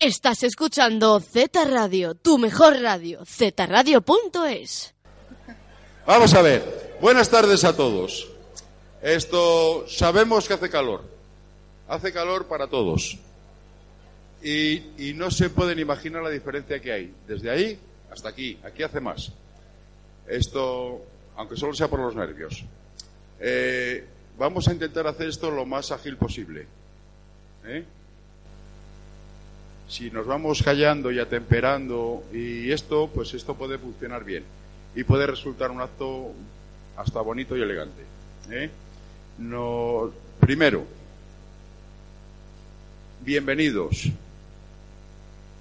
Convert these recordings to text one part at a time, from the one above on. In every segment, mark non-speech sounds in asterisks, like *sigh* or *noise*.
Estás escuchando Z Radio, tu mejor radio, zradio.es. Vamos a ver. Buenas tardes a todos. Esto, sabemos que hace calor. Hace calor para todos. Y, y no se pueden imaginar la diferencia que hay. Desde ahí hasta aquí. Aquí hace más. Esto, aunque solo sea por los nervios. Eh, vamos a intentar hacer esto lo más ágil posible. ¿Eh? Si nos vamos callando y atemperando y esto, pues esto puede funcionar bien y puede resultar un acto hasta bonito y elegante. ¿eh? No, primero, bienvenidos.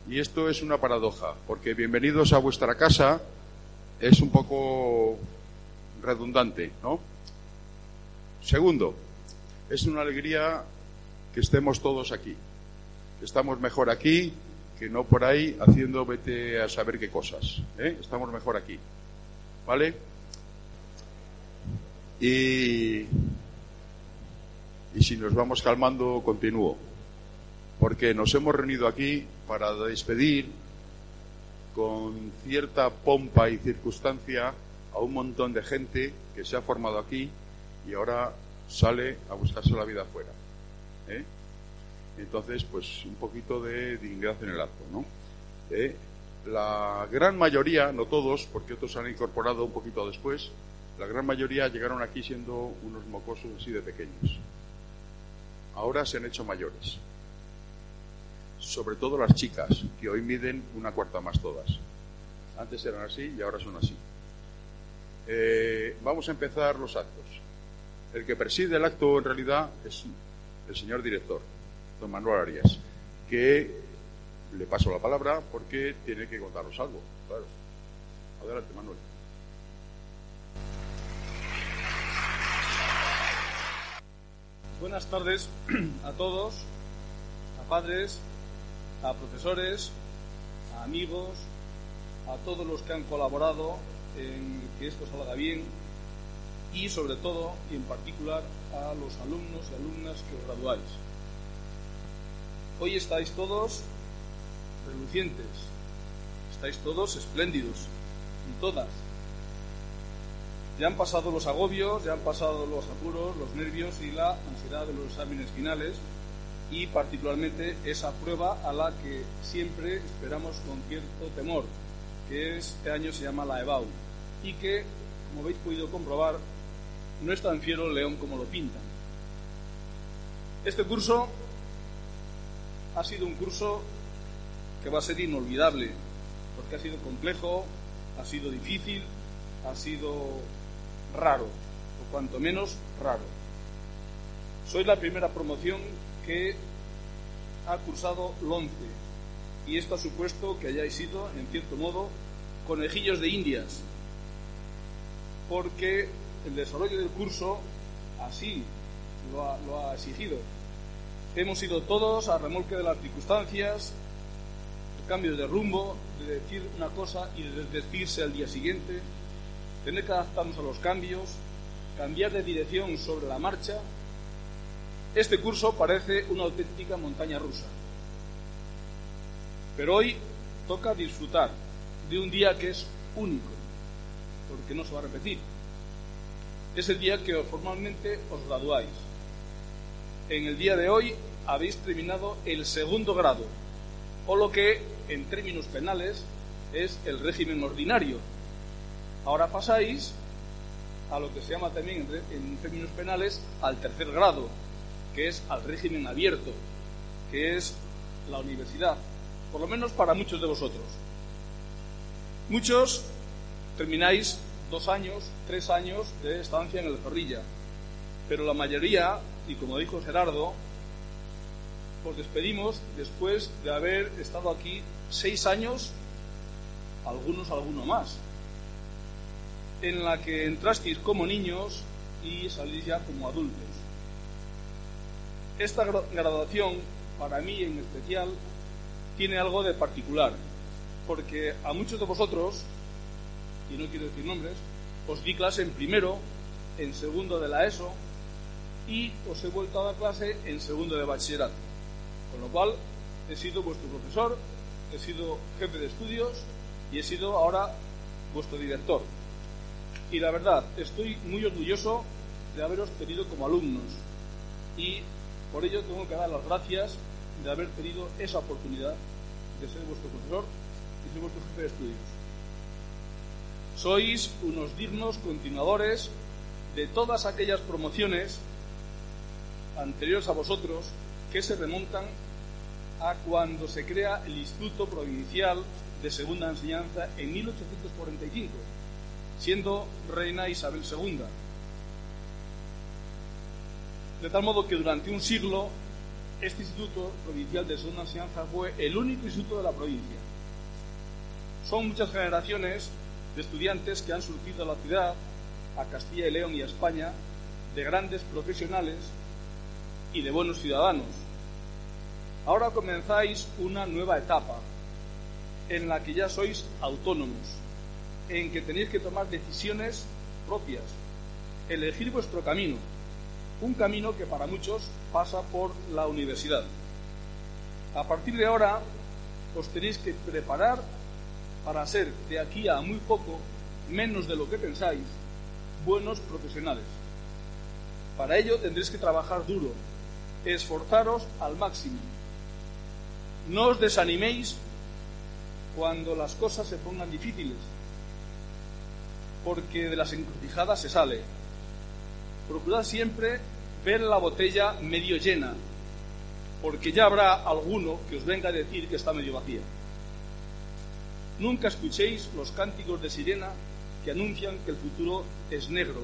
Y esto es una paradoja, porque bienvenidos a vuestra casa es un poco redundante, ¿no? Segundo, es una alegría que estemos todos aquí estamos mejor aquí que no por ahí haciendo vete a saber qué cosas. ¿eh? Estamos mejor aquí. ¿Vale? Y, y si nos vamos calmando, continúo. Porque nos hemos reunido aquí para despedir con cierta pompa y circunstancia a un montón de gente que se ha formado aquí y ahora sale a buscarse la vida afuera. ¿eh? Entonces, pues un poquito de dignidad en el acto, ¿no? Eh, la gran mayoría, no todos, porque otros han incorporado un poquito después, la gran mayoría llegaron aquí siendo unos mocosos así de pequeños. Ahora se han hecho mayores. Sobre todo las chicas, que hoy miden una cuarta más todas. Antes eran así y ahora son así. Eh, vamos a empezar los actos. El que preside el acto en realidad es el señor director don Manuel Arias, que le paso la palabra porque tiene que contaros algo. Claro. Adelante, Manuel. Buenas tardes a todos, a padres, a profesores, a amigos, a todos los que han colaborado en que esto salga bien y sobre todo y en particular a los alumnos y alumnas que os graduáis. Hoy estáis todos relucientes, estáis todos espléndidos, y todas. Ya han pasado los agobios, ya han pasado los apuros, los nervios y la ansiedad de los exámenes finales y particularmente esa prueba a la que siempre esperamos con cierto temor, que este año se llama la EBAU y que, como habéis podido comprobar, no es tan fiero el león como lo pintan. Este curso ha sido un curso que va a ser inolvidable, porque ha sido complejo, ha sido difícil, ha sido raro, o cuanto menos raro. Soy la primera promoción que ha cursado LONCE y esto ha supuesto que hayáis sido, en cierto modo, conejillos de indias, porque el desarrollo del curso así lo ha exigido hemos ido todos a remolque de las circunstancias, cambios de rumbo, de decir una cosa y de decirse al día siguiente, tener que adaptarnos a los cambios, cambiar de dirección sobre la marcha. Este curso parece una auténtica montaña rusa. Pero hoy toca disfrutar de un día que es único, porque no se va a repetir. Es el día que formalmente os graduáis en el día de hoy habéis terminado el segundo grado, o lo que en términos penales es el régimen ordinario. Ahora pasáis a lo que se llama también en términos penales al tercer grado, que es al régimen abierto, que es la universidad, por lo menos para muchos de vosotros. Muchos termináis dos años, tres años de estancia en el Zorrilla, pero la mayoría y como dijo Gerardo, os despedimos después de haber estado aquí seis años, algunos alguno más, en la que entrasteis como niños y salís ya como adultos. Esta graduación, para mí en especial, tiene algo de particular, porque a muchos de vosotros, y no quiero decir nombres, os di clase en primero, en segundo de la ESO, y os he vuelto a dar clase en segundo de bachillerato. Con lo cual, he sido vuestro profesor, he sido jefe de estudios y he sido ahora vuestro director. Y la verdad, estoy muy orgulloso de haberos tenido como alumnos y por ello tengo que dar las gracias de haber tenido esa oportunidad de ser vuestro profesor y ser vuestro jefe de estudios. Sois unos dignos continuadores de todas aquellas promociones anteriores a vosotros que se remontan a cuando se crea el Instituto Provincial de Segunda Enseñanza en 1845, siendo reina Isabel II. De tal modo que durante un siglo este Instituto Provincial de Segunda Enseñanza fue el único instituto de la provincia. Son muchas generaciones de estudiantes que han surgido a la ciudad, a Castilla y León y a España, de grandes profesionales y de buenos ciudadanos. Ahora comenzáis una nueva etapa en la que ya sois autónomos, en que tenéis que tomar decisiones propias, elegir vuestro camino, un camino que para muchos pasa por la universidad. A partir de ahora os tenéis que preparar para ser de aquí a muy poco, menos de lo que pensáis, buenos profesionales. Para ello tendréis que trabajar duro, esforzaros al máximo. No os desaniméis cuando las cosas se pongan difíciles, porque de las encrucijadas se sale. Procurad siempre ver la botella medio llena, porque ya habrá alguno que os venga a decir que está medio vacía. Nunca escuchéis los cánticos de sirena que anuncian que el futuro es negro,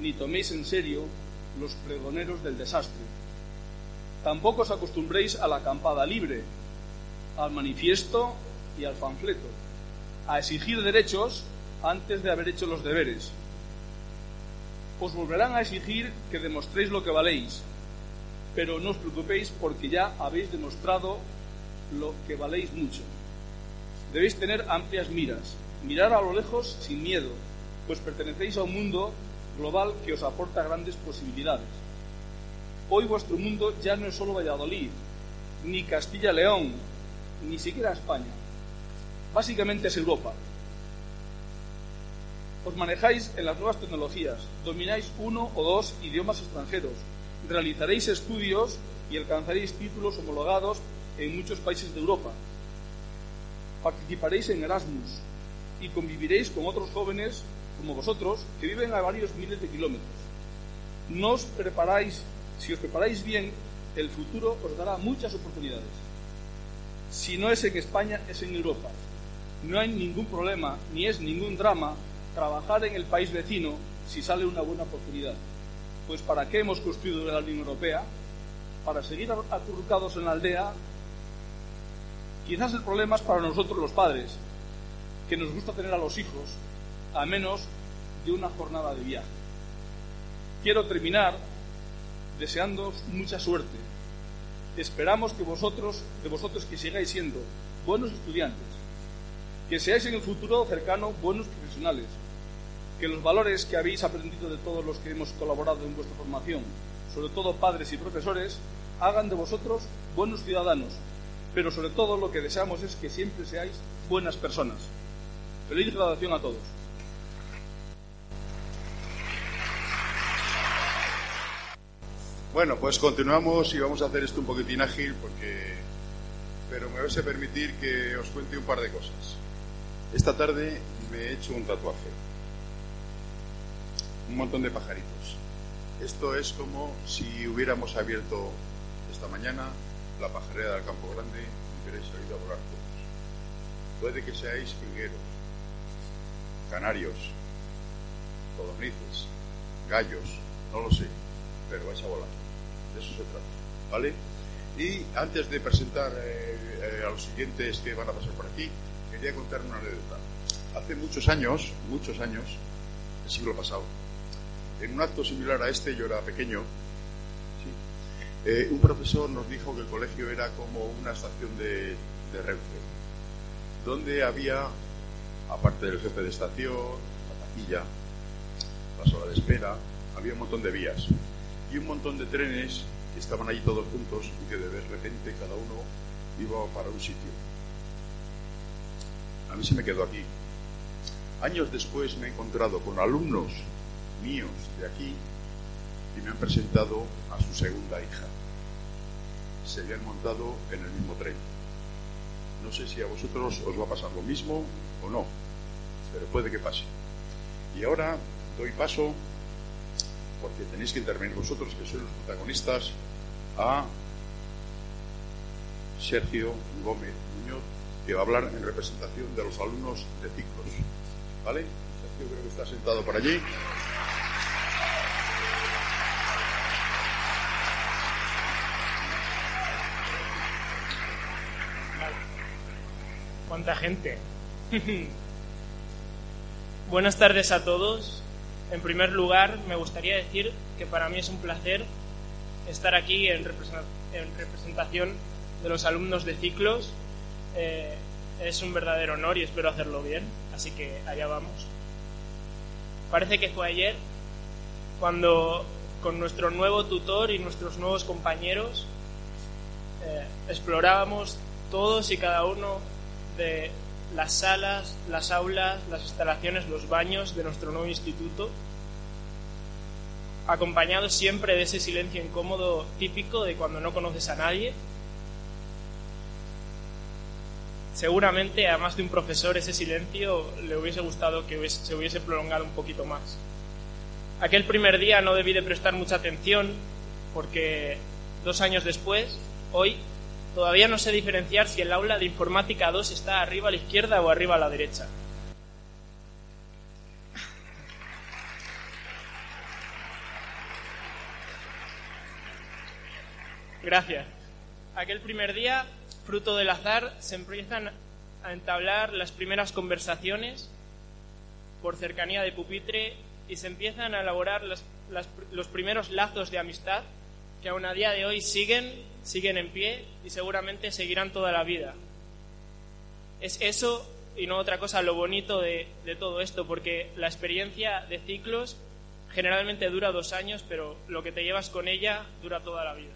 ni toméis en serio los pregoneros del desastre. Tampoco os acostumbréis a la acampada libre, al manifiesto y al panfleto, a exigir derechos antes de haber hecho los deberes. Os volverán a exigir que demostréis lo que valéis, pero no os preocupéis porque ya habéis demostrado lo que valéis mucho. Debéis tener amplias miras, mirar a lo lejos sin miedo, pues pertenecéis a un mundo global que os aporta grandes posibilidades. Hoy vuestro mundo ya no es solo Valladolid, ni Castilla-León, ni siquiera España. Básicamente es Europa. Os manejáis en las nuevas tecnologías, domináis uno o dos idiomas extranjeros, realizaréis estudios y alcanzaréis títulos homologados en muchos países de Europa. Participaréis en Erasmus y conviviréis con otros jóvenes como vosotros que viven a varios miles de kilómetros. No os preparáis, si os preparáis bien, el futuro os dará muchas oportunidades. Si no es en España, es en Europa. No hay ningún problema, ni es ningún drama trabajar en el país vecino si sale una buena oportunidad. Pues ¿para qué hemos construido la Unión Europea? Para seguir acurrucados en la aldea. Quizás el problema es para nosotros los padres, que nos gusta tener a los hijos a menos de una jornada de viaje. Quiero terminar deseando mucha suerte. Esperamos que vosotros, de vosotros que sigáis siendo buenos estudiantes, que seáis en el futuro cercano buenos profesionales, que los valores que habéis aprendido de todos los que hemos colaborado en vuestra formación, sobre todo padres y profesores, hagan de vosotros buenos ciudadanos, pero sobre todo lo que deseamos es que siempre seáis buenas personas. Feliz graduación a todos. Bueno, pues continuamos y vamos a hacer esto un poquitín ágil porque... Pero me vais a permitir que os cuente un par de cosas. Esta tarde me he hecho un tatuaje. Un montón de pajaritos. Esto es como si hubiéramos abierto esta mañana la pajarera del Campo Grande y hubierais salido a volar todos. Puede que seáis jilgueros, canarios, codornices, gallos, no lo sé, pero vais a volar de eso se trata, ¿vale? Y antes de presentar eh, eh, a los siguientes que van a pasar por aquí, quería contar una anécdota. Hace muchos años, muchos años, el siglo pasado, en un acto similar a este, yo era pequeño, eh, un profesor nos dijo que el colegio era como una estación de, de Renfe, donde había, aparte del jefe de estación, la taquilla, la sala de espera, había un montón de vías y un montón de trenes que estaban allí todos juntos y que de repente cada uno iba para un sitio. A mí se me quedó aquí. Años después me he encontrado con alumnos míos de aquí y me han presentado a su segunda hija. Se habían montado en el mismo tren. No sé si a vosotros os va a pasar lo mismo o no, pero puede que pase. Y ahora doy paso, porque tenéis que intervenir vosotros, que sois los protagonistas, a Sergio Gómez Muñoz, que va a hablar en representación de los alumnos de ciclos. ¿Vale? Sergio creo que está sentado por allí. ¿Cuánta gente? *laughs* Buenas tardes a todos. En primer lugar, me gustaría decir que para mí es un placer estar aquí en, representación de los alumnos de ciclos. Eh, es un verdadero honor y espero hacerlo bien, así que allá vamos. Parece que fue ayer cuando con nuestro nuevo tutor y nuestros nuevos compañeros eh, explorábamos todos y cada uno de las salas, las aulas, las instalaciones, los baños de nuestro nuevo instituto, acompañado siempre de ese silencio incómodo típico de cuando no conoces a nadie. Seguramente a más de un profesor ese silencio le hubiese gustado que se hubiese prolongado un poquito más. Aquel primer día no debí de prestar mucha atención porque dos años después, hoy, Todavía no sé diferenciar si el aula de informática 2 está arriba a la izquierda o arriba a la derecha. Gracias. Aquel primer día, fruto del azar, se empiezan a entablar las primeras conversaciones por cercanía de pupitre y se empiezan a elaborar los primeros lazos de amistad que aún a día de hoy siguen siguen en pie y seguramente seguirán toda la vida. Es eso y no otra cosa lo bonito de, todo esto, porque la experiencia de ciclos generalmente dura dos años, pero lo que te llevas con ella dura toda la vida.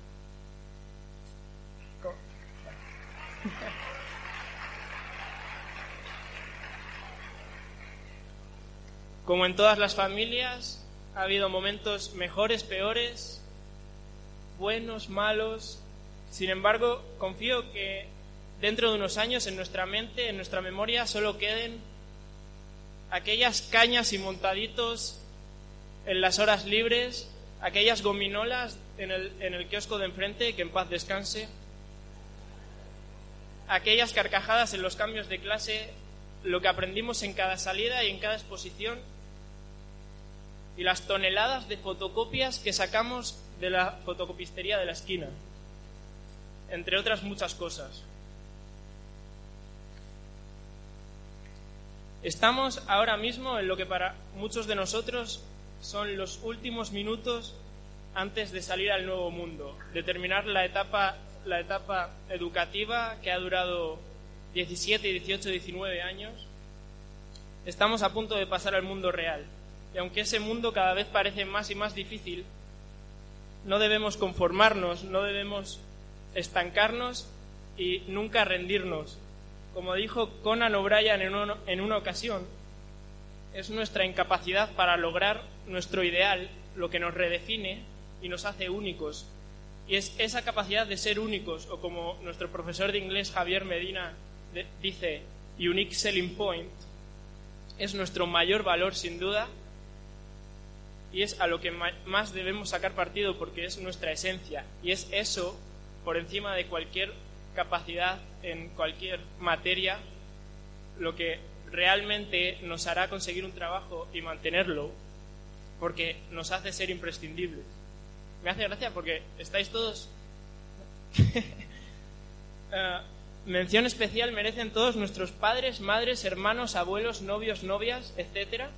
Como en todas las familias, ha habido momentos mejores, peores, buenos, malos, sin embargo, confío que dentro de unos años en nuestra mente, en nuestra memoria, solo queden aquellas cañas y montaditos en las horas libres, aquellas gominolas en el, en el kiosco de enfrente, que en paz descanse, aquellas carcajadas en los cambios de clase, lo que aprendimos en cada salida y en cada exposición, y las toneladas de fotocopias que sacamos de la fotocopistería de la esquina entre otras muchas cosas. Estamos ahora mismo en lo que para muchos de nosotros son los últimos minutos antes de salir al nuevo mundo, de terminar la etapa, la etapa educativa que ha durado 17, 18, 19 años. Estamos a punto de pasar al mundo real. Y aunque ese mundo cada vez parece más y más difícil, no debemos conformarnos, no debemos estancarnos y nunca rendirnos. Como dijo Conan O'Brien en, una ocasión, es nuestra incapacidad para lograr nuestro ideal lo que nos redefine y nos hace únicos. Y es esa capacidad de ser únicos, o como nuestro profesor de inglés Javier Medina dice, unique selling point, es nuestro mayor valor sin duda y es a lo que más debemos sacar partido porque es nuestra esencia y es eso por encima de cualquier capacidad en cualquier materia, lo que realmente nos hará conseguir un trabajo y mantenerlo, porque nos hace ser imprescindibles. Me hace gracia porque estáis todos... *laughs* Eh, mención especial merecen todos nuestros padres, madres, hermanos, abuelos, novios, novias, etcétera,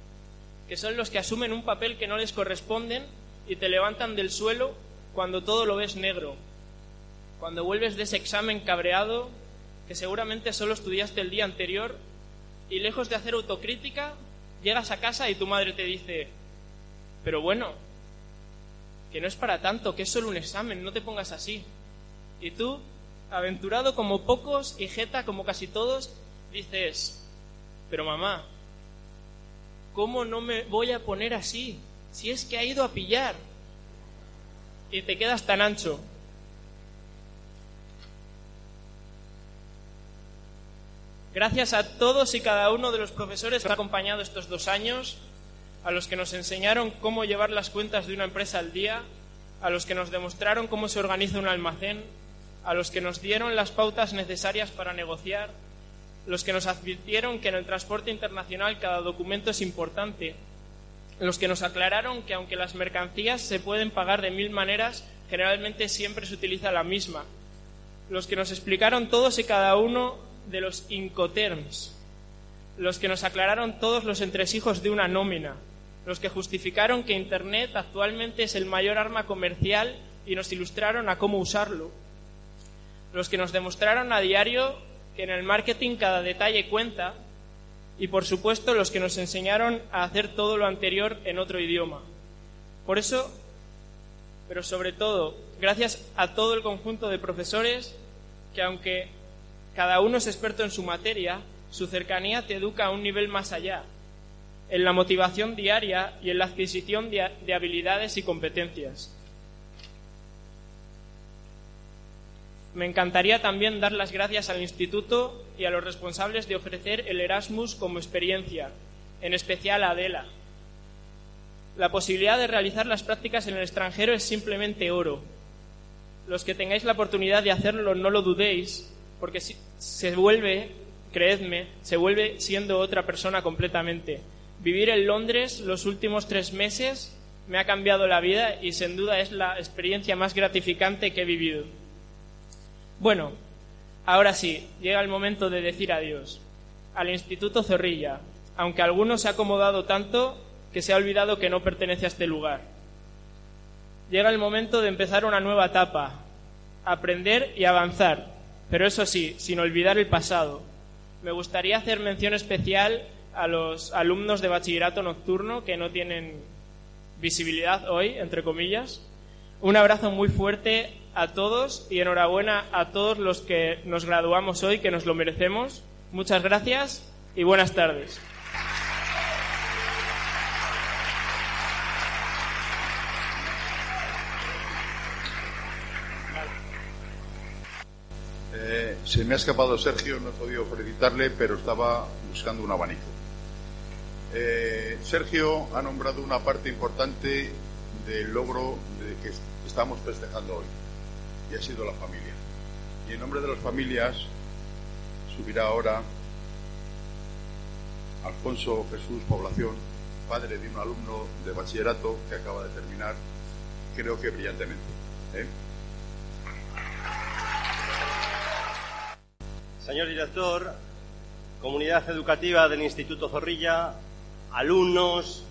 que son los que asumen un papel que no les corresponden y te levantan del suelo cuando todo lo ves negro, cuando vuelves de ese examen cabreado que seguramente solo estudiaste el día anterior y lejos de hacer autocrítica, llegas a casa y tu madre te dice, pero bueno, que no es para tanto, que es solo un examen, no te pongas así. Y tú aventurado como pocos y jeta como casi todos, dices, pero mamá, ¿cómo no me voy a poner así? Si es que ha ido a pillar. Y te quedas tan ancho. Gracias a todos y cada uno de los profesores que han acompañado estos dos años, a los que nos enseñaron cómo llevar las cuentas de una empresa al día, a los que nos demostraron cómo se organiza un almacén, a los que nos dieron las pautas necesarias para negociar, los que nos advirtieron que en el transporte internacional cada documento es importante, los que nos aclararon que aunque las mercancías se pueden pagar de mil maneras, generalmente siempre se utiliza la misma, los que nos explicaron todos y cada uno de los incoterms, los que nos aclararon todos los entresijos de una nómina, los que justificaron que Internet actualmente es el mayor arma comercial y nos ilustraron a cómo usarlo, los que nos demostraron a diario que en el marketing cada detalle cuenta y por supuesto los que nos enseñaron a hacer todo lo anterior en otro idioma. Por eso, pero sobre todo, gracias a todo el conjunto de profesores que aunque cada uno es experto en su materia, su cercanía te educa a un nivel más allá, en la motivación diaria y en la adquisición de, habilidades y competencias. Me encantaría también dar las gracias al Instituto y a los responsables de ofrecer el Erasmus como experiencia, en especial a Adela. La posibilidad de realizar las prácticas en el extranjero es simplemente oro. Los que tengáis la oportunidad de hacerlo, no lo dudéis, porque se vuelve, creedme, se vuelve siendo otra persona completamente. Vivir en Londres los últimos tres meses me ha cambiado la vida y sin duda es la experiencia más gratificante que he vivido. Bueno, ahora sí, llega el momento de decir adiós. Al Instituto Zorrilla, aunque alguno se ha acomodado tanto que se ha olvidado que no pertenece a este lugar. Llega el momento de empezar una nueva etapa, aprender y avanzar, pero eso sí, sin olvidar el pasado. Me gustaría hacer mención especial a los alumnos de bachillerato nocturno que no tienen visibilidad hoy, entre comillas. Un abrazo muy fuerte a todos y enhorabuena a todos los que nos graduamos hoy, que nos lo merecemos. Muchas gracias y buenas tardes. Se me ha escapado Sergio, no he podido felicitarle, pero estaba buscando un abanico. Eh, Sergio ha nombrado una parte importante del logro de que estamos festejando hoy, y ha sido la familia. Y en nombre de las familias subirá ahora Alfonso Jesús Población, padre de un alumno de bachillerato que acaba de terminar, creo que brillantemente. ¿eh? Señor director, comunidad educativa del Instituto Zorrilla, alumnos,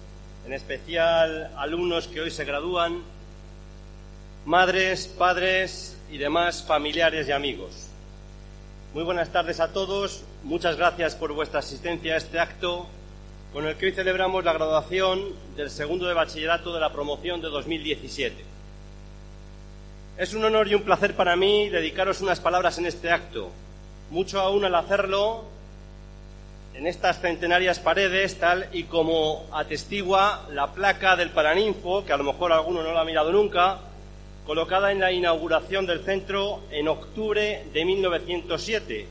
en especial alumnos que hoy se gradúan, madres, padres y demás familiares y amigos. Muy buenas tardes a todos. Muchas gracias por vuestra asistencia a este acto con el que hoy celebramos la graduación del segundo de bachillerato de la promoción de 2017. Es un honor y un placer para mí dedicaros unas palabras en este acto. Mucho aún al hacerlo en estas centenarias paredes, tal y como atestigua la placa del Paraninfo, que a lo mejor alguno no lo ha mirado nunca, colocada en la inauguración del centro en octubre de 1907.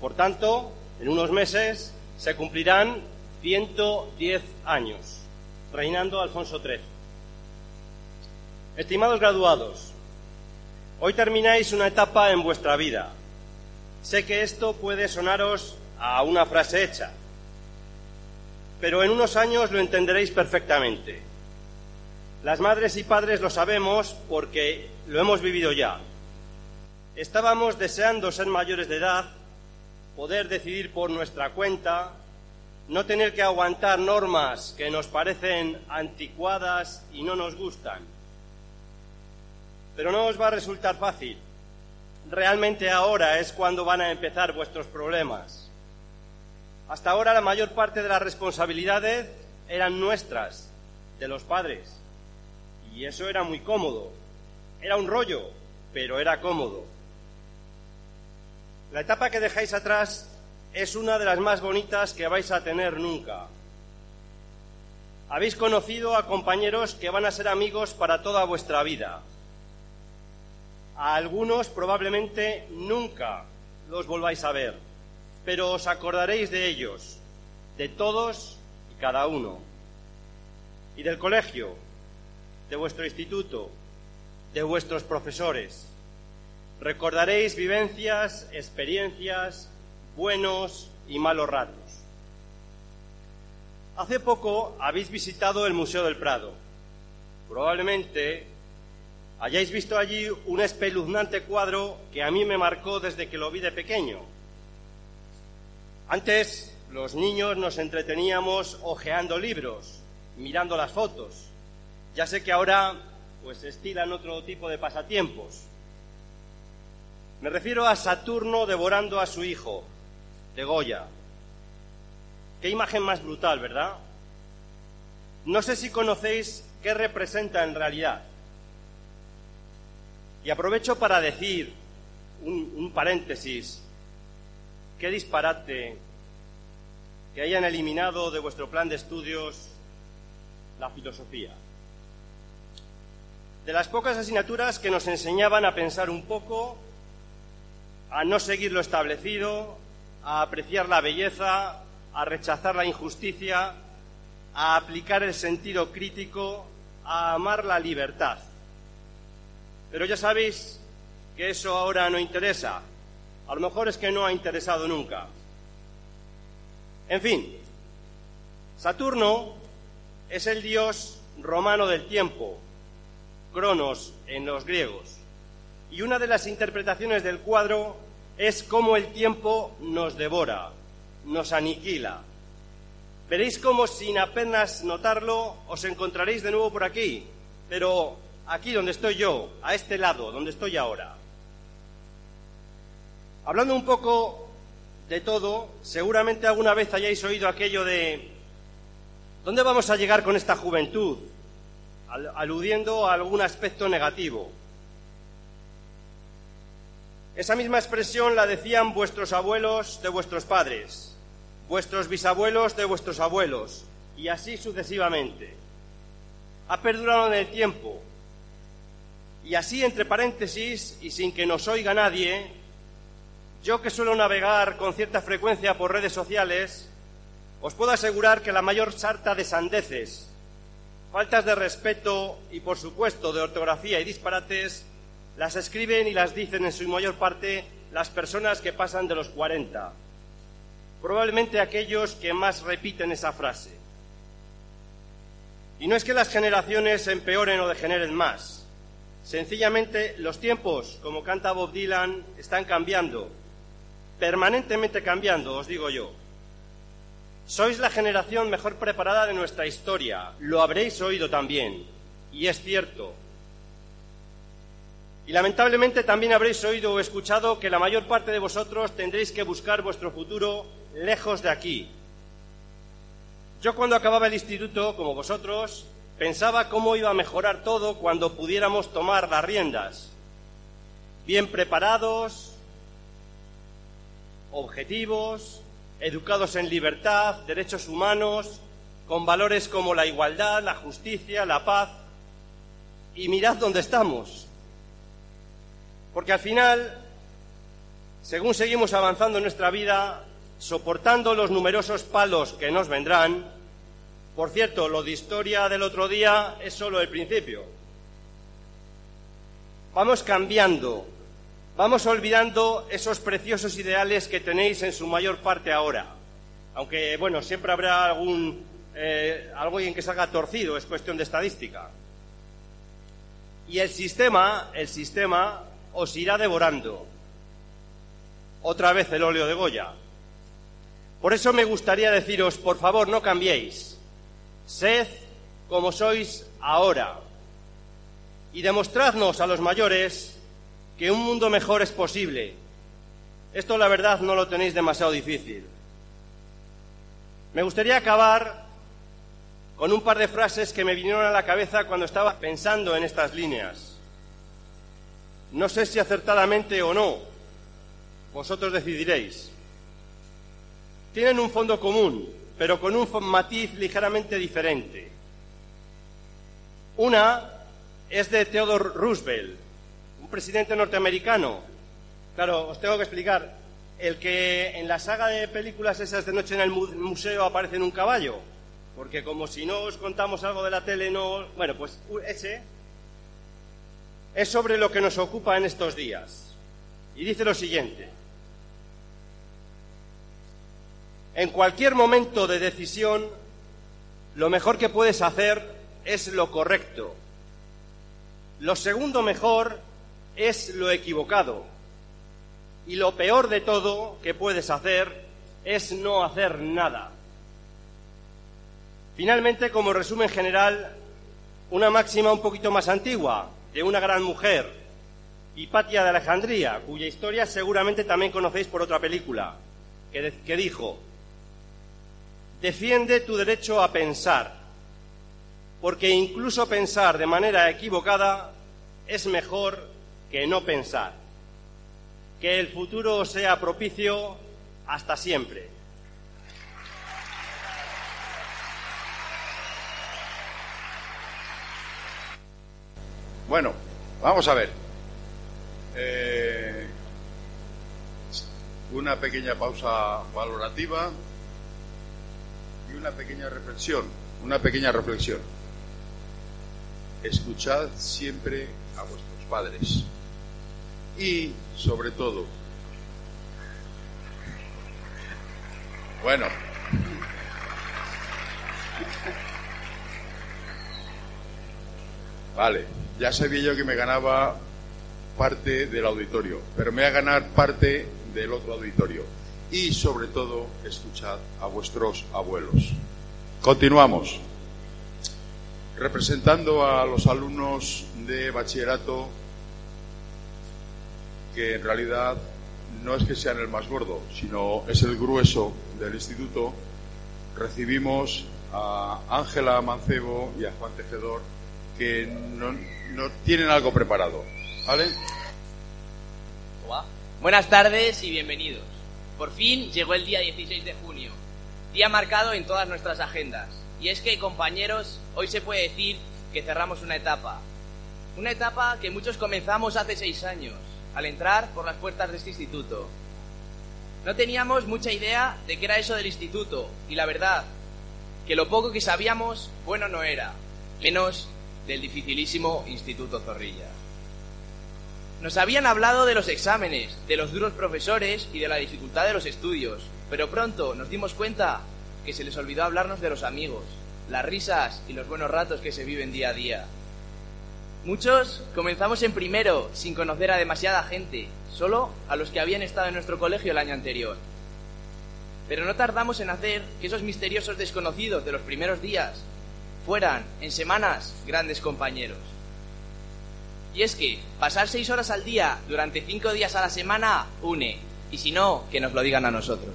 Por tanto, en unos meses se cumplirán 110 años, reinando Alfonso XIII. Estimados graduados, hoy termináis una etapa en vuestra vida. Sé que esto puede sonaros a una frase hecha. Pero en unos años lo entenderéis perfectamente. Las madres y padres lo sabemos porque lo hemos vivido ya. Estábamos deseando ser mayores de edad, poder decidir por nuestra cuenta, no tener que aguantar normas que nos parecen anticuadas y no nos gustan. Pero no os va a resultar fácil. Realmente ahora es cuando van a empezar vuestros problemas. Hasta ahora la mayor parte de las responsabilidades eran nuestras, de los padres. Y eso era muy cómodo. Era un rollo, pero era cómodo. La etapa que dejáis atrás es una de las más bonitas que vais a tener nunca. Habéis conocido a compañeros que van a ser amigos para toda vuestra vida. A algunos probablemente nunca los volváis a ver, pero os acordaréis de ellos, de todos y cada uno. Y del colegio, de vuestro instituto, de vuestros profesores. Recordaréis vivencias, experiencias, buenos y malos ratos. Hace poco habéis visitado el Museo del Prado. Probablemente hayáis visto allí un espeluznante cuadro que a mí me marcó desde que lo vi de pequeño. Antes los niños nos entreteníamos hojeando libros, mirando las fotos. Ya sé que ahora pues estilan otro tipo de pasatiempos. Me refiero a Saturno devorando a su hijo, de Goya. Qué imagen más brutal, ¿verdad? No sé si conocéis qué representa en realidad. Y aprovecho para decir un, paréntesis. Qué disparate que hayan eliminado de vuestro plan de estudios la filosofía. De las pocas asignaturas que nos enseñaban a pensar un poco, a no seguir lo establecido, a apreciar la belleza, a rechazar la injusticia, a aplicar el sentido crítico, a amar la libertad. Pero ya sabéis que eso ahora no interesa. A lo mejor es que no ha interesado nunca. En fin, Saturno es el dios romano del tiempo, Cronos en los griegos. Y una de las interpretaciones del cuadro es cómo el tiempo nos devora, nos aniquila. Veréis cómo sin apenas notarlo os encontraréis de nuevo por aquí, pero aquí donde estoy yo, a este lado, donde estoy ahora. Hablando un poco de todo, seguramente alguna vez hayáis oído aquello de ¿dónde vamos a llegar con esta juventud? aludiendo a algún aspecto negativo. Esa misma expresión la decían vuestros abuelos de vuestros padres, vuestros bisabuelos de vuestros abuelos, y así sucesivamente. Ha perdurado en el tiempo. Y así, entre paréntesis, y sin que nos oiga nadie, yo que suelo navegar con cierta frecuencia por redes sociales, os puedo asegurar que la mayor sarta de sandeces, faltas de respeto y, por supuesto, de ortografía y disparates las escriben y las dicen en su mayor parte las personas que pasan de los 40. Probablemente aquellos que más repiten esa frase. Y no es que las generaciones empeoren o degeneren más. Sencillamente los tiempos, como canta Bob Dylan, están cambiando. Permanentemente cambiando, os digo yo. Sois la generación mejor preparada de nuestra historia. Lo habréis oído también. Y es cierto. Y lamentablemente también habréis oído o escuchado que la mayor parte de vosotros tendréis que buscar vuestro futuro lejos de aquí. Yo cuando acababa el instituto, como vosotros, pensaba cómo iba a mejorar todo cuando pudiéramos tomar las riendas. Bien preparados, objetivos, educados en libertad, derechos humanos, con valores como la igualdad, la justicia, la paz. Y mirad dónde estamos. Porque al final, según seguimos avanzando en nuestra vida, soportando los numerosos palos que nos vendrán, por cierto, lo de historia del otro día es solo el principio. Vamos cambiando, vamos olvidando esos preciosos ideales que tenéis en su mayor parte ahora. Aunque, bueno, siempre habrá algún, eh, algo en que salga torcido, es cuestión de estadística. Y el sistema, el sistema os irá devorando. Otra vez el óleo de Goya. Por eso me gustaría deciros, por favor, no cambiéis. Sed como sois ahora. Y demostradnos a los mayores que un mundo mejor es posible. Esto, la verdad, no lo tenéis demasiado difícil. Me gustaría acabar con un par de frases que me vinieron a la cabeza cuando estaba pensando en estas líneas no sé si acertadamente o no, vosotros decidiréis. Tienen un fondo común, pero con un matiz ligeramente diferente. Una es de Theodore Roosevelt, un presidente norteamericano. Claro, os tengo que explicar. El que en la saga de películas esas de noche en el museo aparece en un caballo. Porque como si no os contamos algo de la tele, no... Bueno, pues ese es sobre lo que nos ocupa en estos días. Y dice lo siguiente. En cualquier momento de decisión, lo mejor que puedes hacer es lo correcto. Lo segundo mejor es lo equivocado. Y lo peor de todo que puedes hacer es no hacer nada. Finalmente, como resumen general, una máxima un poquito más antigua, de una gran mujer, Hipatia de Alejandría, cuya historia seguramente también conocéis por otra película, que, dijo, defiende tu derecho a pensar, porque incluso pensar de manera equivocada es mejor que no pensar. Que el futuro sea propicio hasta siempre. Bueno, vamos a ver. Eh, una pequeña pausa valorativa y una pequeña reflexión. Una pequeña reflexión. Escuchad siempre a vuestros padres. Y, sobre todo, bueno, vale, ya sabía yo que me ganaba parte del auditorio, pero me voy a ganar parte del otro auditorio. Y sobre todo, escuchad a vuestros abuelos. Continuamos. Representando a los alumnos de bachillerato, que en realidad no es que sean el más gordo, sino es el grueso del instituto, recibimos a Ángela Mancebo y a Juan Tejedor que no, tienen algo preparado. ¿Vale? Buenas tardes y bienvenidos. Por fin llegó el día 16 de junio, día marcado en todas nuestras agendas. Y es que, compañeros, hoy se puede decir que cerramos una etapa. Una etapa que muchos comenzamos hace seis años, al entrar por las puertas de este instituto. No teníamos mucha idea de qué era eso del instituto, y la verdad, que lo poco que sabíamos, bueno no era, menos del dificilísimo Instituto Zorrilla. Nos habían hablado de los exámenes, de los duros profesores y de la dificultad de los estudios, pero pronto nos dimos cuenta que se les olvidó hablarnos de los amigos, las risas y los buenos ratos que se viven día a día. Muchos comenzamos en primero sin conocer a demasiada gente, solo a los que habían estado en nuestro colegio el año anterior. Pero no tardamos en hacer que esos misteriosos desconocidos de los primeros días fueran, en semanas, grandes compañeros. Y es que pasar seis horas al día durante cinco días a la semana une, y si no, que nos lo digan a nosotros.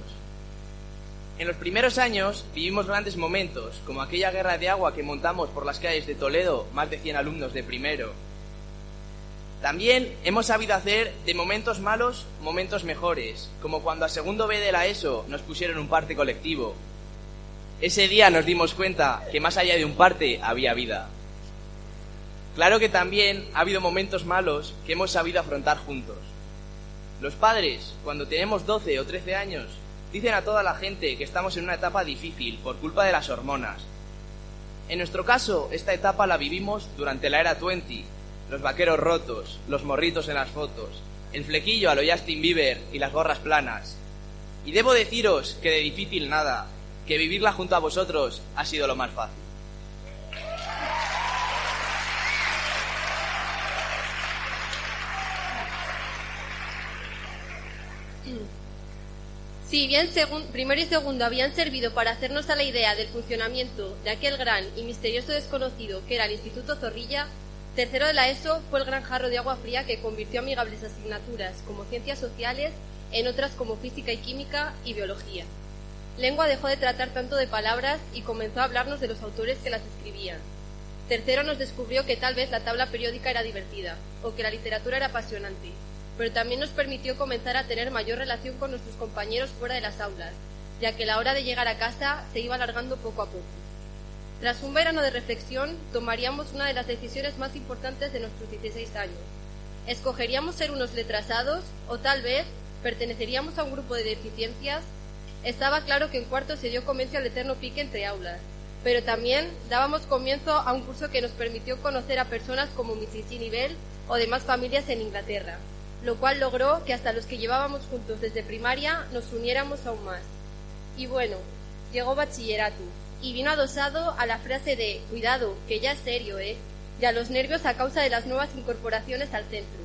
En los primeros años vivimos grandes momentos, como aquella guerra de agua que montamos por las calles de Toledo, más de 100 alumnos de primero. También hemos sabido hacer de momentos malos momentos mejores, como cuando a segundo B de la ESO nos pusieron un parte colectivo, ese día nos dimos cuenta que más allá de un parte había vida. Claro que también ha habido momentos malos que hemos sabido afrontar juntos. Los padres, cuando tenemos 12 o 13 años, dicen a toda la gente que estamos en una etapa difícil por culpa de las hormonas. En nuestro caso, esta etapa la vivimos durante la era 20, los vaqueros rotos, los morritos en las fotos, el flequillo a lo Justin Bieber y las gorras planas. Y debo deciros que de difícil nada, que vivirla junto a vosotros ha sido lo más fácil. Si bien primero y segundo habían servido para hacernos a la idea del funcionamiento de aquel gran y misterioso desconocido que era el Instituto Zorrilla, tercero de la ESO fue el gran jarro de agua fría que convirtió amigables asignaturas como ciencias sociales en otras como física y química y biología. Lengua dejó de tratar tanto de palabras y comenzó a hablarnos de los autores que las escribían. Tercero nos descubrió que tal vez la tabla periódica era divertida, o que la literatura era apasionante, pero también nos permitió comenzar a tener mayor relación con nuestros compañeros fuera de las aulas, ya que la hora de llegar a casa se iba alargando poco a poco. Tras un verano de reflexión, tomaríamos una de las decisiones más importantes de nuestros 16 años. ¿Escogeríamos ser unos letrasados o tal vez perteneceríamos a un grupo de deficiencias? Estaba claro que en cuarto se dio comienzo al eterno pique entre aulas, pero también dábamos comienzo a un curso que nos permitió conocer a personas como Mrs. Bell o demás familias en Inglaterra, lo cual logró que hasta los que llevábamos juntos desde primaria nos uniéramos aún más. Y bueno, llegó bachillerato, y vino adosado a la frase de cuidado, que ya es serio, ¿eh? y a los nervios a causa de las nuevas incorporaciones al centro.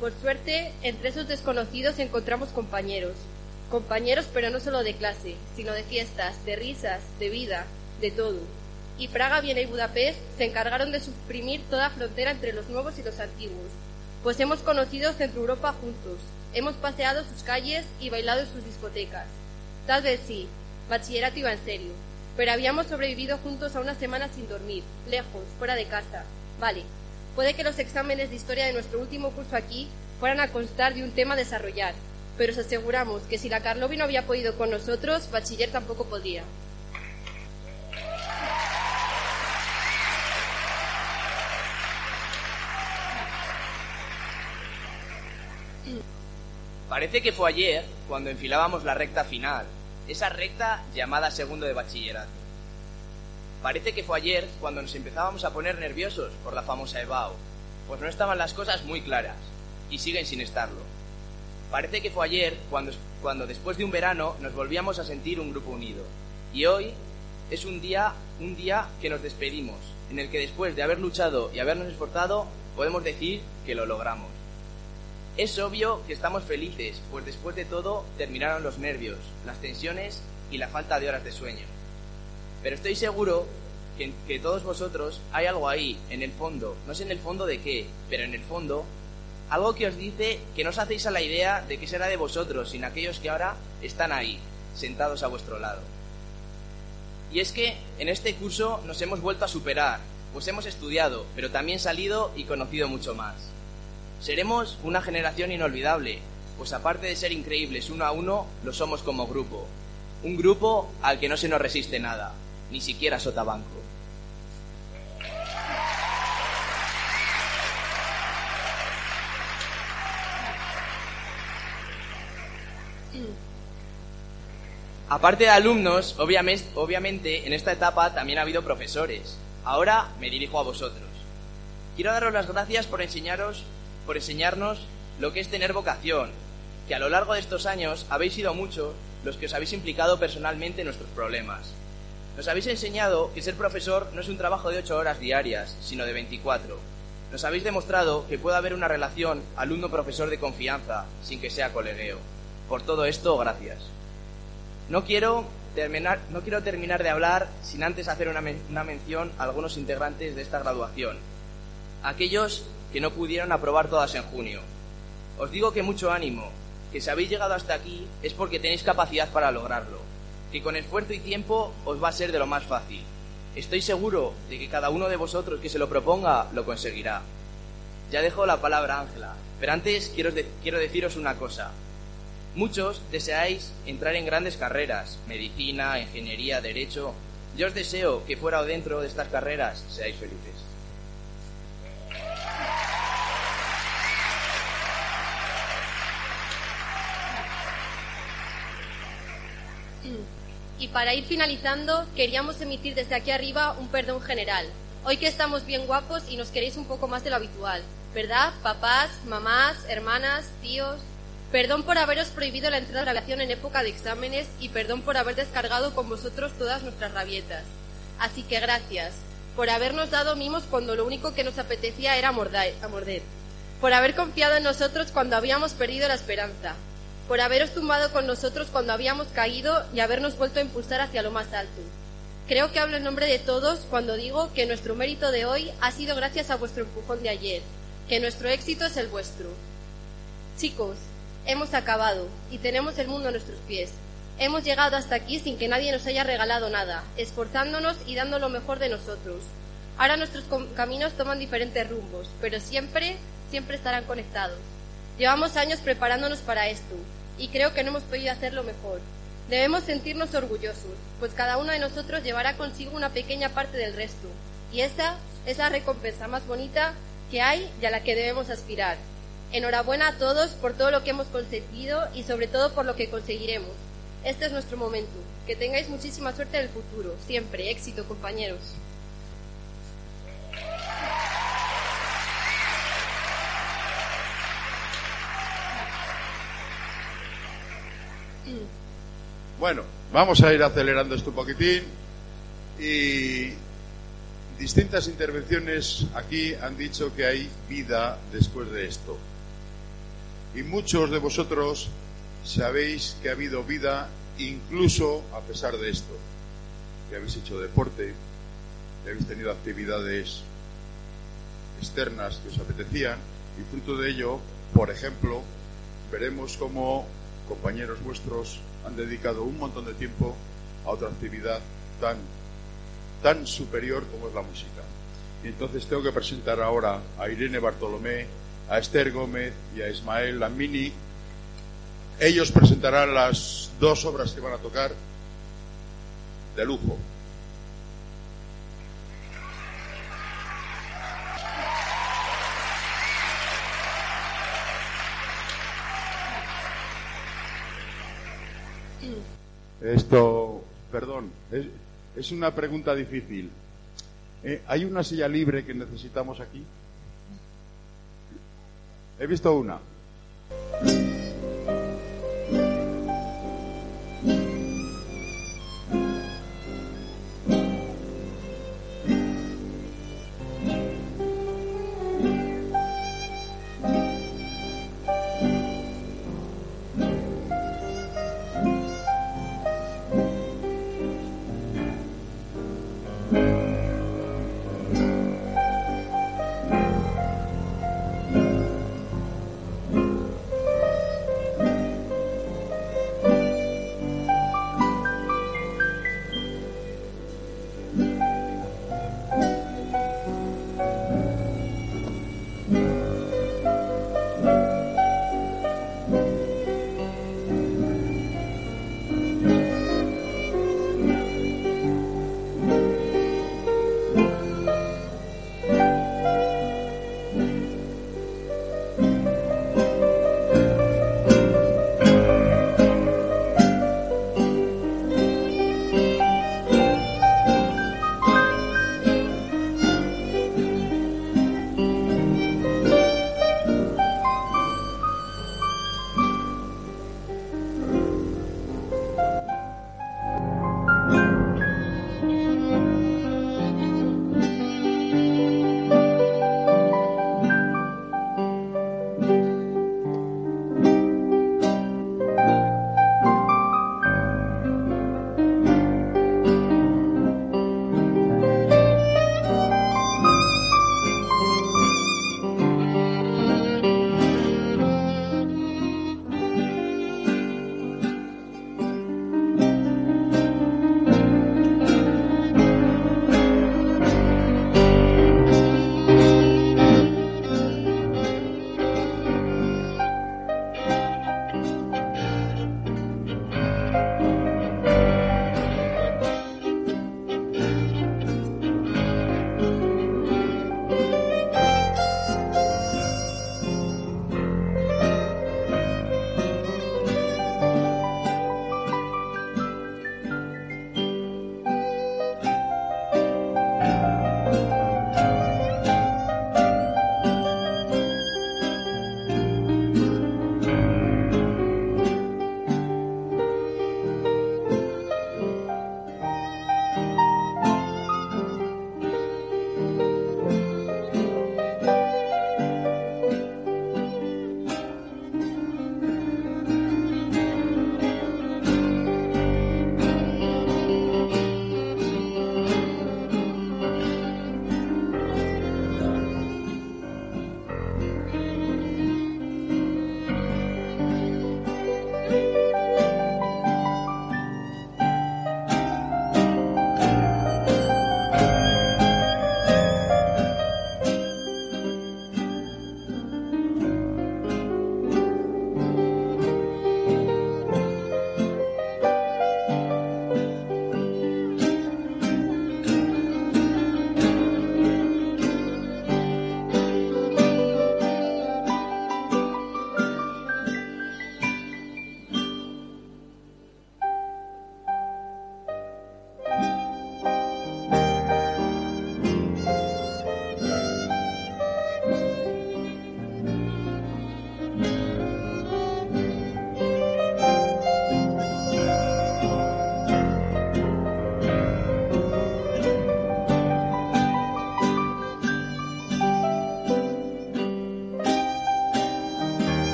Por suerte, entre esos desconocidos encontramos compañeros. Compañeros pero no solo de clase, sino de fiestas, de risas, de vida, de todo. Y Praga, Viena y Budapest se encargaron de suprimir toda frontera entre los nuevos y los antiguos, pues hemos conocido Centro Europa juntos, hemos paseado sus calles y bailado en sus discotecas. Tal vez sí, bachillerato iba en serio, pero habíamos sobrevivido juntos a una semana sin dormir, lejos, fuera de casa. Vale, puede que los exámenes de historia de nuestro último curso aquí fueran a constar de un tema a desarrollar, pero os aseguramos que si la Carlovi no había podido con nosotros, bachiller tampoco podría. Parece que fue ayer cuando enfilábamos la recta final, esa recta llamada segundo de bachillerato. Parece que fue ayer cuando nos empezábamos a poner nerviosos por la famosa EBAU, pues no estaban las cosas muy claras, y siguen sin estarlo. Parece que fue ayer cuando, cuando después de un verano nos volvíamos a sentir un grupo unido, y hoy es un día, un día que nos despedimos, en el que después de haber luchado y habernos esforzado, podemos decir que lo logramos. Es obvio que estamos felices, pues después de todo terminaron los nervios, las tensiones y la falta de horas de sueño. Pero estoy seguro que, todos vosotros hay algo ahí, en el fondo, no sé en el fondo de qué, pero en el fondo, algo que os dice que no os hacéis a la idea de que será de vosotros, sino aquellos que ahora están ahí, sentados a vuestro lado. Y es que en este curso nos hemos vuelto a superar, pues hemos estudiado, pero también salido y conocido mucho más. Seremos una generación inolvidable, pues aparte de ser increíbles uno a uno, lo somos como grupo. Un grupo al que no se nos resiste nada, ni siquiera Sotabanco. Aparte de alumnos, obviamente, en esta etapa también ha habido profesores. Ahora me dirijo a vosotros. Quiero daros las gracias por enseñaros por enseñarnos lo que es tener vocación, que a lo largo de estos años habéis sido muchos los que os habéis implicado personalmente en nuestros problemas. Nos habéis enseñado que ser profesor no es un trabajo de ocho horas diarias, sino de 24. Nos habéis demostrado que puede haber una relación alumno-profesor de confianza, sin que sea colegueo. Por todo esto, gracias. No quiero terminar, no quiero terminar de hablar sin antes hacer una, una mención a algunos integrantes de esta graduación. Aquellos que no pudieron aprobar todas en junio. Os digo que mucho ánimo, que si habéis llegado hasta aquí es porque tenéis capacidad para lograrlo, que con esfuerzo y tiempo os va a ser de lo más fácil. Estoy seguro de que cada uno de vosotros que se lo proponga lo conseguirá. Ya dejo la palabra Ángela, pero antes quiero, quiero deciros una cosa. Muchos deseáis entrar en grandes carreras, medicina, ingeniería, derecho. Yo os deseo que fuera o dentro de estas carreras seáis felices. Y para ir finalizando, queríamos emitir desde aquí arriba un perdón general. Hoy que estamos bien guapos y nos queréis un poco más de lo habitual, ¿verdad? Papás, mamás, hermanas, tíos. Perdón por haberos prohibido la entrada a la en época de exámenes y perdón por haber descargado con vosotros todas nuestras rabietas. Así que gracias por habernos dado mimos cuando lo único que nos apetecía era morder. Por haber confiado en nosotros cuando habíamos perdido la esperanza por haberos tumbado con nosotros cuando habíamos caído y habernos vuelto a impulsar hacia lo más alto. Creo que hablo en nombre de todos cuando digo que nuestro mérito de hoy ha sido gracias a vuestro empujón de ayer, que nuestro éxito es el vuestro. Chicos, hemos acabado y tenemos el mundo a nuestros pies. Hemos llegado hasta aquí sin que nadie nos haya regalado nada, esforzándonos y dando lo mejor de nosotros. Ahora nuestros caminos toman diferentes rumbos, pero siempre, siempre estarán conectados. Llevamos años preparándonos para esto y creo que no hemos podido hacerlo mejor. Debemos sentirnos orgullosos, pues cada uno de nosotros llevará consigo una pequeña parte del resto, y esa es la recompensa más bonita que hay y a la que debemos aspirar. Enhorabuena a todos por todo lo que hemos conseguido y sobre todo por lo que conseguiremos. Este es nuestro momento. Que tengáis muchísima suerte en el futuro. Siempre éxito, compañeros. Bueno, vamos a ir acelerando esto un poquitín y distintas intervenciones aquí han dicho que hay vida después de esto. Y muchos de vosotros sabéis que ha habido vida incluso a pesar de esto, que habéis hecho deporte, que habéis tenido actividades externas que os apetecían y fruto de ello, por ejemplo, veremos cómo compañeros vuestros han dedicado un montón de tiempo a otra actividad tan, tan superior como es la música. Y entonces tengo que presentar ahora a Irene Bartolomé, a Esther Gómez y a Ismael Lamini. Ellos presentarán las dos obras que van a tocar de lujo. Esto, perdón, es, es una pregunta difícil. Eh, ¿Hay una silla libre que necesitamos aquí? He visto una.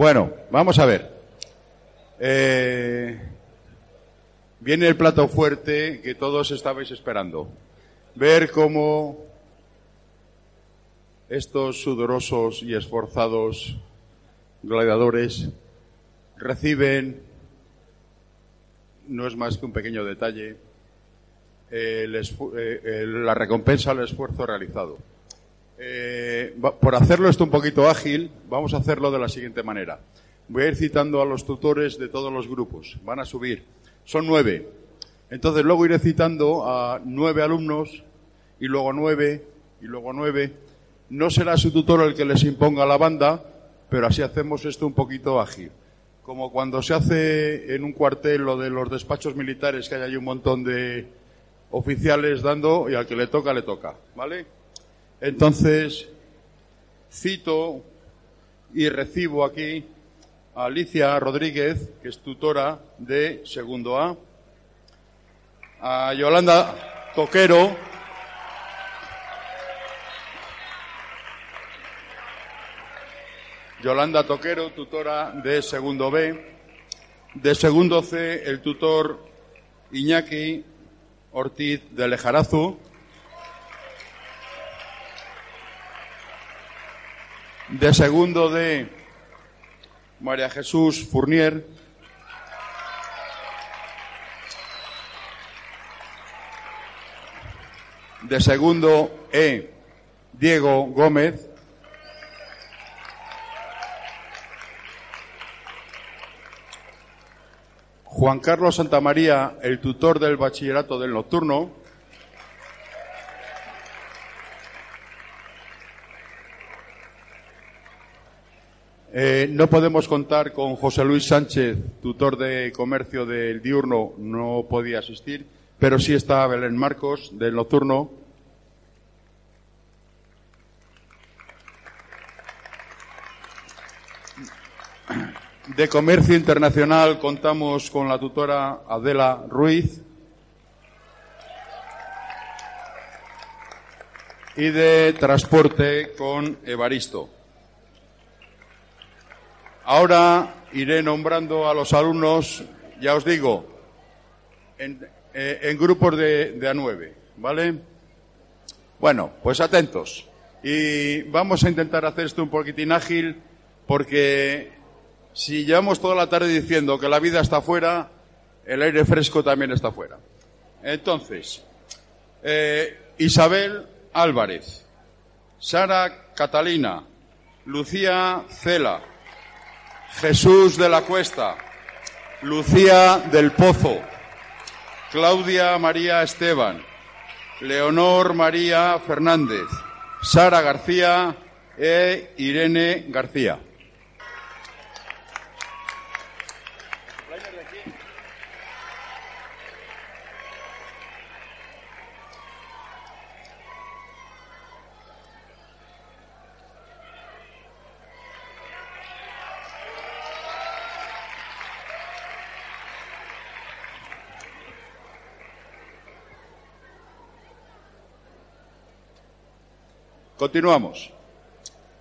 Bueno, vamos a ver. Eh, viene el plato fuerte que todos estabais esperando. Ver cómo estos sudorosos y esforzados gladiadores reciben, no es más que un pequeño detalle, eh, la recompensa al esfuerzo realizado. Eh, por hacerlo esto un poquito ágil, vamos a hacerlo de la siguiente manera. Voy a ir citando a los tutores de todos los grupos. Van a subir. Son nueve. Entonces luego iré citando a nueve alumnos y luego nueve y luego nueve. No será su tutor el que les imponga la banda, pero así hacemos esto un poquito ágil. Como cuando se hace en un cuartel lo de los despachos militares, que hay ahí un montón de oficiales dando y al que le toca, le toca. ¿Vale? Entonces, cito y recibo aquí a Alicia Rodríguez, que es tutora de segundo A, a Yolanda Toquero, Yolanda Toquero, tutora de segundo B, de segundo C, el tutor Iñaki Ortiz de Lejarazu, de segundo D, María Jesús Fournier, de segundo E, Diego Gómez, Juan Carlos Santamaría, el tutor del bachillerato del nocturno. Eh, no podemos contar con José Luis Sánchez, tutor de comercio del diurno, no podía asistir, pero sí está Belén Marcos del nocturno. De Comercio Internacional contamos con la tutora Adela Ruiz. Y de Transporte con Evaristo. Ahora iré nombrando a los alumnos, ya os digo, en, eh, grupos de, de A9, ¿vale? Bueno, pues atentos. Y vamos a intentar hacer esto un poquitín ágil porque si llevamos toda la tarde diciendo que la vida está fuera, el aire fresco también está fuera. Entonces, eh, Isabel Álvarez, Sara Catalina, Lucía Cela, Jesús de la Cuesta, Lucía del Pozo, Claudia María Esteban, Leonor María Fernández, Sara García e Irene García. Continuamos.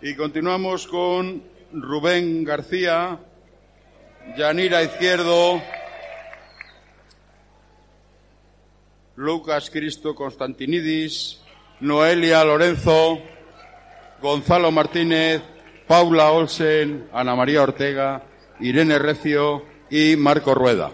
Y continuamos con Rubén García, Yanira Izquierdo, Lucas Cristo Constantinidis, Noelia Lorenzo, Gonzalo Martínez, Paula Olsen, Ana María Ortega, Irene Recio y Marco Rueda.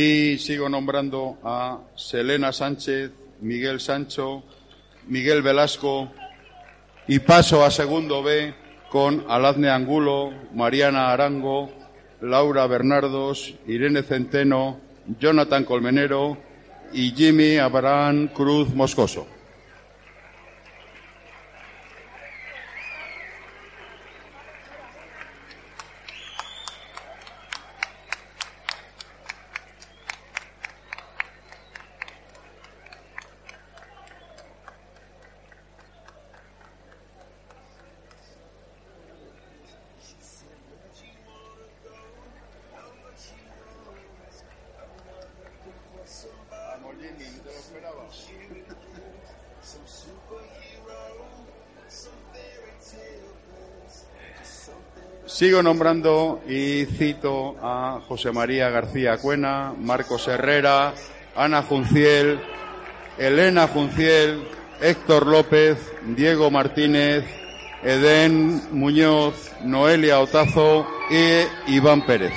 Y sigo nombrando a Selena Sánchez, Miguel Sancho, Miguel Velasco y paso a segundo B con Alazne Angulo, Mariana Arango, Laura Bernardos, Irene Centeno, Jonathan Colmenero y Jimmy Abraham Cruz Moscoso. Sigo nombrando y cito a José María García Cuena, Marcos Herrera, Ana Junciel, Elena Junciel, Héctor López, Diego Martínez, Edén Muñoz, Noelia Otazo y Iván Pérez.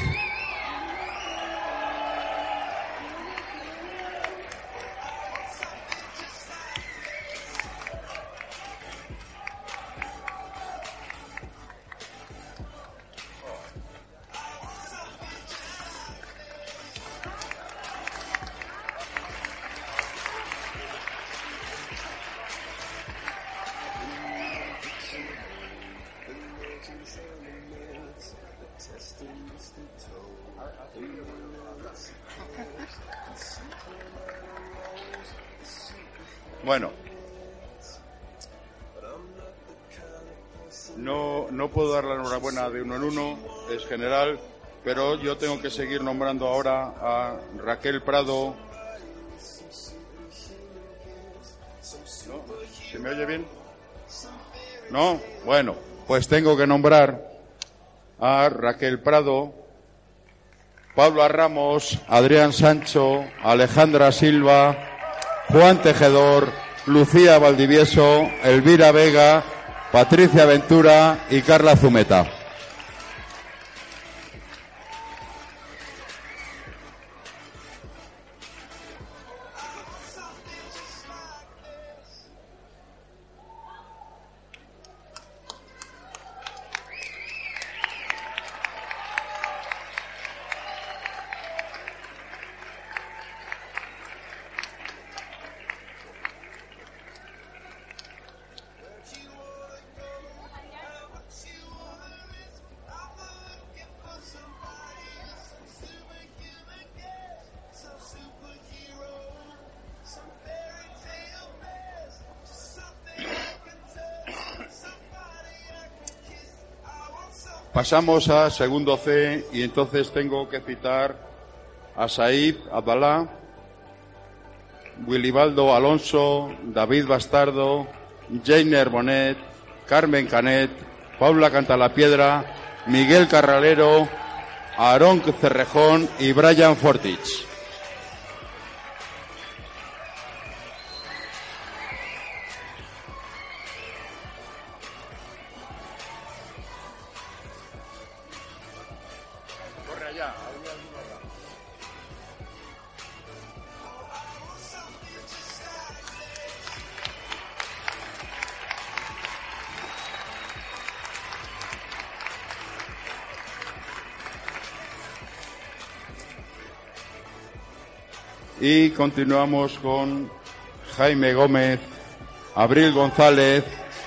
General, pero yo tengo que seguir nombrando ahora a Raquel Prado. ¿No? ¿Se me oye bien? ¿No? Bueno, pues tengo que nombrar a Raquel Prado, Pablo Ramos, Adrián Sancho, Alejandra Silva, Juan Tejedor, Lucía Valdivieso, Elvira Vega, Patricia Ventura y Carla Zumeta. Pasamos a segundo C y entonces tengo que citar a Said Abdalá, Willibaldo Alonso, David Bastardo, Jainer Bonet, Carmen Canet, Paula Cantalapiedra, Miguel Carralero, Aarón Cerrejón y Brian Fortich. Continuamos con Jaime Gómez, Abril González,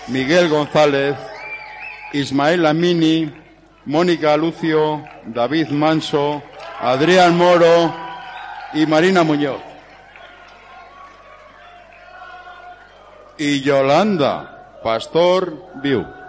Miguel González, Ismael Amini, Mónica Lucio, David Manso, Adrián Moro y Marina Muñoz. Y Yolanda Pastor Viu.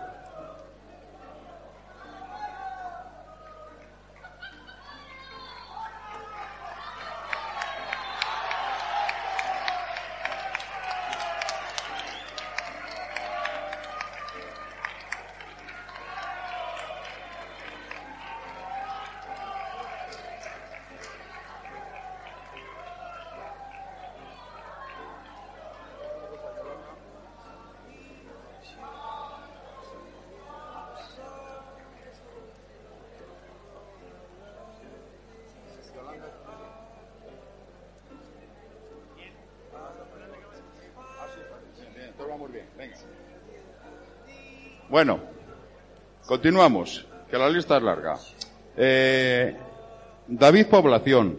Bueno, continuamos, que la lista es larga. Eh, David Población,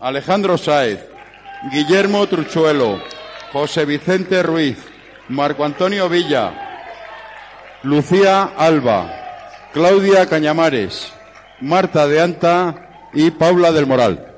Alejandro Sáez, Guillermo Truchuelo, José Vicente Ruiz, Marco Antonio Villa, Lucía Alba, Claudia Cañamares, Marta de Anta y Paula del Moral.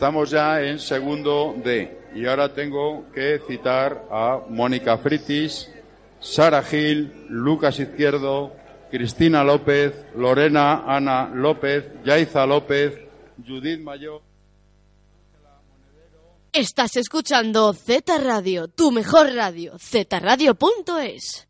Estamos ya en segundo D y ahora tengo que citar a Mónica Fritis, Sara Gil, Lucas Izquierdo, Cristina López, Lorena Ana López, Yaiza López, Judith Mayor. Estás escuchando Z Radio, tu mejor radio, zradio.es.